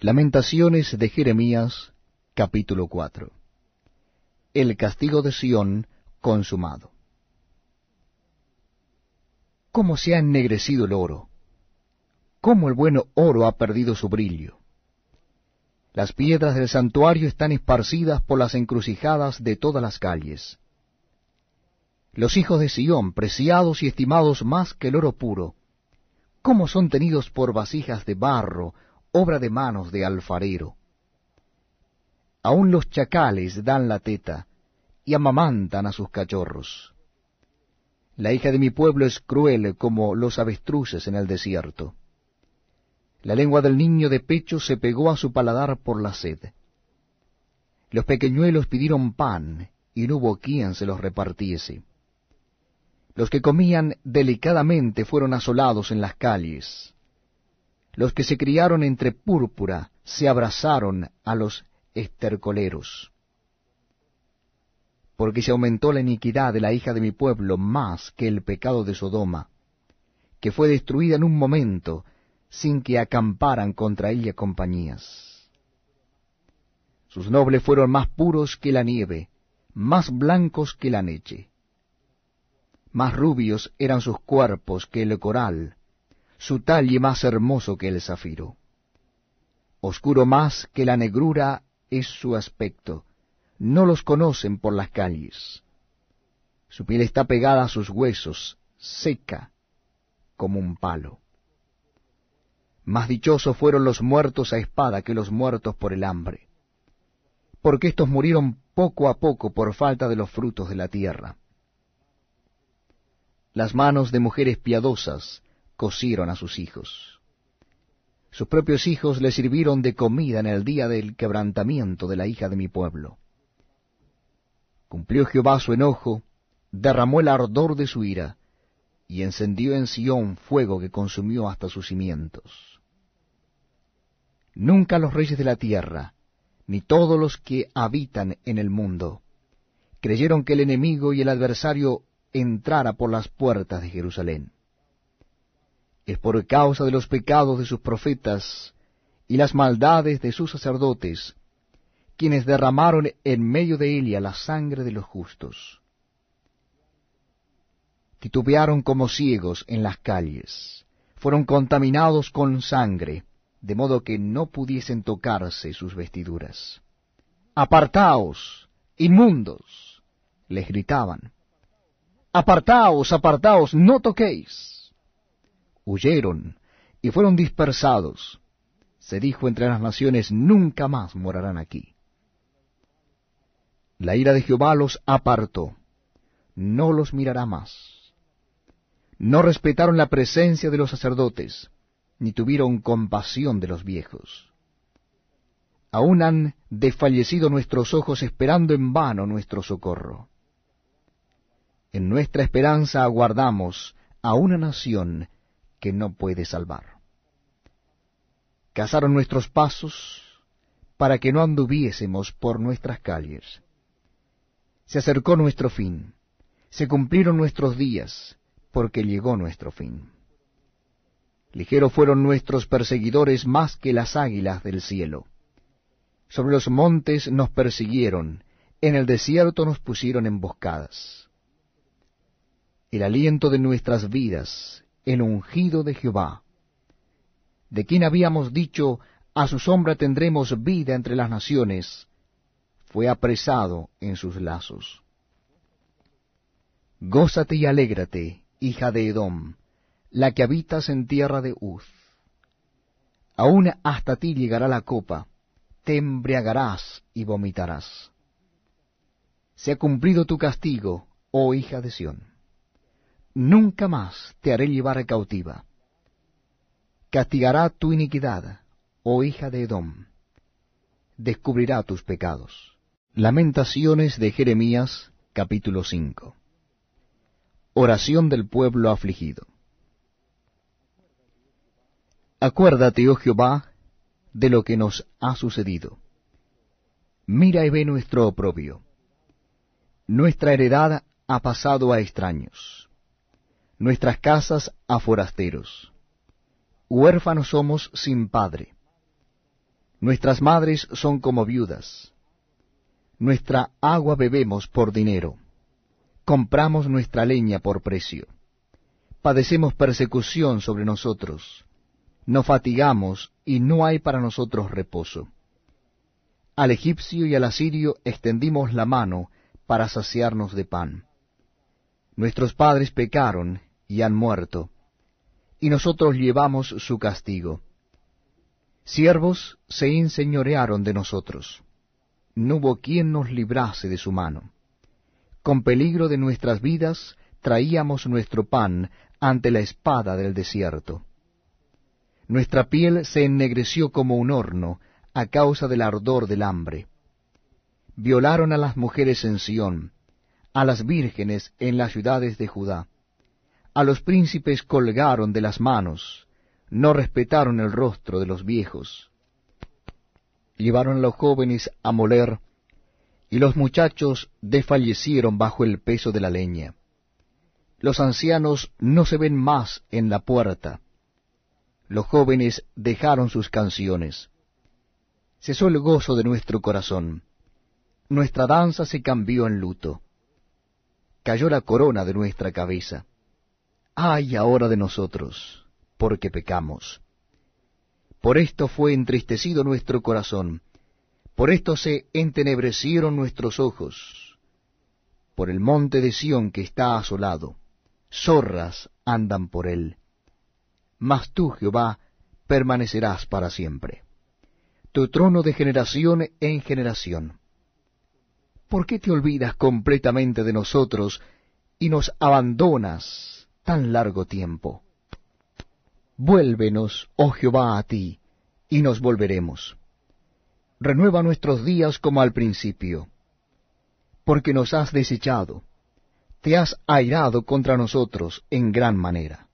Lamentaciones de Jeremías, capítulo 4. El castigo de Sión consumado. ¿Cómo se ha ennegrecido el oro? ¿Cómo el buen oro ha perdido su brillo? Las piedras del santuario están esparcidas por las encrucijadas de todas las calles. Los hijos de Sión, preciados y estimados más que el oro puro, ¿cómo son tenidos por vasijas de barro, obra de manos de alfarero. Aún los chacales dan la teta y amamantan a sus cachorros. La hija de mi pueblo es cruel como los avestruces en el desierto. La lengua del niño de pecho se pegó a su paladar por la sed. Los pequeñuelos pidieron pan, y no hubo quien se los repartiese. Los que comían delicadamente fueron asolados en las calles. Los que se criaron entre púrpura se abrazaron a los estercoleros. Porque se aumentó la iniquidad de la hija de mi pueblo más que el pecado de Sodoma, que fue destruida en un momento, sin que acamparan contra ella compañías. Sus nobles fueron más puros que la nieve, más blancos que la leche. Más rubios eran sus cuerpos que el coral, su talle más hermoso que el zafiro. Oscuro más que la negrura es su aspecto, no los conocen por las calles. Su piel está pegada a sus huesos, seca como un palo. Más dichosos fueron los muertos a espada que los muertos por el hambre, porque éstos murieron poco a poco por falta de los frutos de la tierra. Las manos de mujeres piadosas cocieron a sus hijos. Sus propios hijos le sirvieron de comida en el día del quebrantamiento de la hija de mi pueblo. Cumplió Jehová su enojo, derramó el ardor de su ira, y encendió en Sión fuego que consumió hasta sus cimientos. Nunca los reyes de la tierra, ni todos los que habitan en el mundo, creyeron que el enemigo y el adversario entrara por las puertas de Jerusalén es por causa de los pecados de sus profetas y las maldades de sus sacerdotes, quienes derramaron en medio de ella la sangre de los justos. Titubearon como ciegos en las calles, fueron contaminados con sangre, de modo que no pudiesen tocarse sus vestiduras. Apartaos, inmundos, les gritaban. Apartaos, apartaos, no toquéis huyeron y fueron dispersados. Se dijo entre las naciones, nunca más morarán aquí. La ira de Jehová los apartó, no los mirará más. No respetaron la presencia de los sacerdotes, ni tuvieron compasión de los viejos. Aún han desfallecido nuestros ojos esperando en vano nuestro socorro. En nuestra esperanza aguardamos a una nación que no puede salvar. Cazaron nuestros pasos para que no anduviésemos por nuestras calles. Se acercó nuestro fin, se cumplieron nuestros días, porque llegó nuestro fin. Ligeros fueron nuestros perseguidores más que las águilas del cielo. Sobre los montes nos persiguieron, en el desierto nos pusieron emboscadas. El aliento de nuestras vidas el ungido de Jehová, de quien habíamos dicho, a su sombra tendremos vida entre las naciones, fue apresado en sus lazos. Gózate y alégrate, hija de Edom, la que habitas en tierra de Uz. Aún hasta ti llegará la copa, te embriagarás y vomitarás. Se ha cumplido tu castigo, oh hija de Sión nunca más te haré llevar cautiva. Castigará tu iniquidad, oh hija de Edom. Descubrirá tus pecados. Lamentaciones de Jeremías, capítulo 5. Oración del pueblo afligido. Acuérdate, oh Jehová, de lo que nos ha sucedido. Mira y ve nuestro oprobio. Nuestra heredad ha pasado a extraños nuestras casas a forasteros. Huérfanos somos sin padre. Nuestras madres son como viudas. Nuestra agua bebemos por dinero. Compramos nuestra leña por precio. Padecemos persecución sobre nosotros. Nos fatigamos y no hay para nosotros reposo. Al egipcio y al asirio extendimos la mano para saciarnos de pan. Nuestros padres pecaron y han muerto, y nosotros llevamos su castigo. Siervos se enseñorearon de nosotros. No hubo quien nos librase de su mano. Con peligro de nuestras vidas traíamos nuestro pan ante la espada del desierto. Nuestra piel se ennegreció como un horno a causa del ardor del hambre. Violaron a las mujeres en Sión, a las vírgenes en las ciudades de Judá. A los príncipes colgaron de las manos, no respetaron el rostro de los viejos. Llevaron a los jóvenes a moler, y los muchachos desfallecieron bajo el peso de la leña. Los ancianos no se ven más en la puerta. Los jóvenes dejaron sus canciones. Cesó el gozo de nuestro corazón. Nuestra danza se cambió en luto. Cayó la corona de nuestra cabeza. Ay ahora de nosotros, porque pecamos. Por esto fue entristecido nuestro corazón, por esto se entenebrecieron nuestros ojos, por el monte de Sión que está asolado, zorras andan por él. Mas tú, Jehová, permanecerás para siempre. Tu trono de generación en generación. ¿Por qué te olvidas completamente de nosotros y nos abandonas tan largo tiempo? Vuélvenos, oh Jehová, a ti, y nos volveremos. Renueva nuestros días como al principio, porque nos has desechado, te has airado contra nosotros en gran manera.